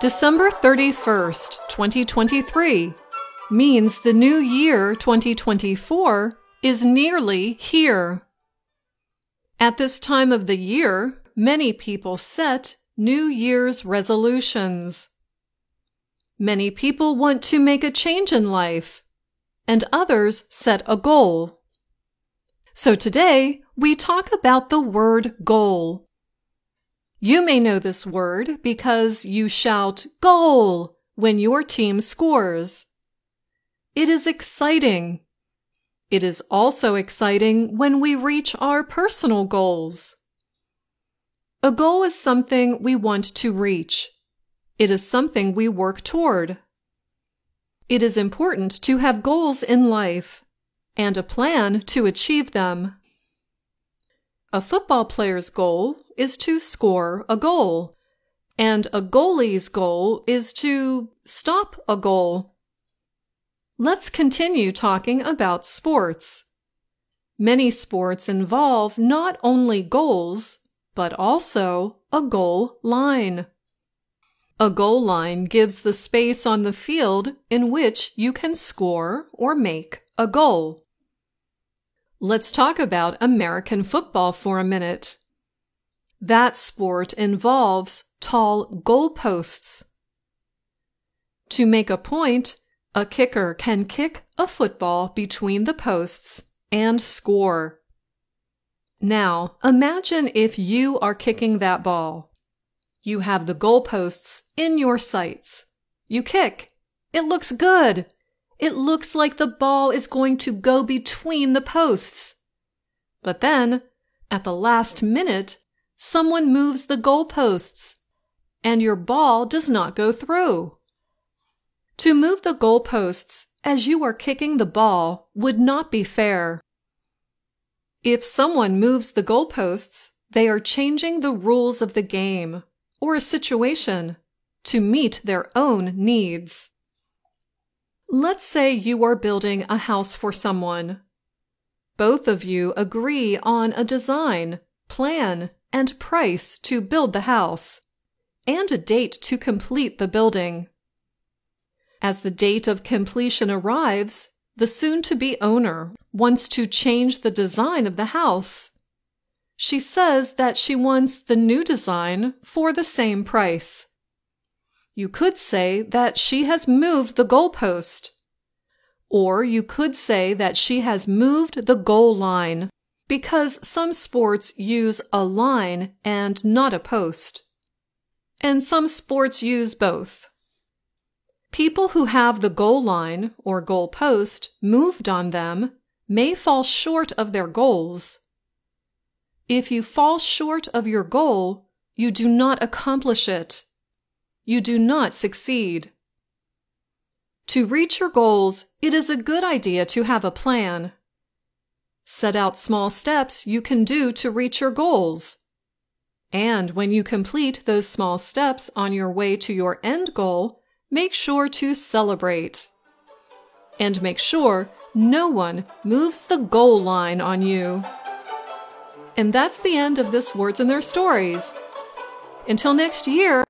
December 31st, 2023 means the new year 2024 is nearly here. At this time of the year, many people set New Year's resolutions. Many people want to make a change in life, and others set a goal. So today, we talk about the word goal. You may know this word because you shout goal when your team scores. It is exciting. It is also exciting when we reach our personal goals. A goal is something we want to reach. It is something we work toward. It is important to have goals in life and a plan to achieve them. A football player's goal is to score a goal, and a goalie's goal is to stop a goal. Let's continue talking about sports. Many sports involve not only goals, but also a goal line. A goal line gives the space on the field in which you can score or make a goal. Let's talk about American football for a minute. That sport involves tall goalposts. To make a point, a kicker can kick a football between the posts and score. Now, imagine if you are kicking that ball. You have the goalposts in your sights. You kick. It looks good. It looks like the ball is going to go between the posts. But then, at the last minute, someone moves the goalposts, and your ball does not go through. To move the goalposts as you are kicking the ball would not be fair. If someone moves the goalposts, they are changing the rules of the game or a situation to meet their own needs. Let's say you are building a house for someone. Both of you agree on a design, plan, and price to build the house, and a date to complete the building. As the date of completion arrives, the soon to be owner wants to change the design of the house. She says that she wants the new design for the same price. You could say that she has moved the goalpost. Or you could say that she has moved the goal line because some sports use a line and not a post. And some sports use both. People who have the goal line or goal post moved on them may fall short of their goals. If you fall short of your goal, you do not accomplish it you do not succeed. To reach your goals, it is a good idea to have a plan. Set out small steps you can do to reach your goals. And when you complete those small steps on your way to your end goal, make sure to celebrate. And make sure no one moves the goal line on you. And that's the end of this Words and Their Stories. Until next year,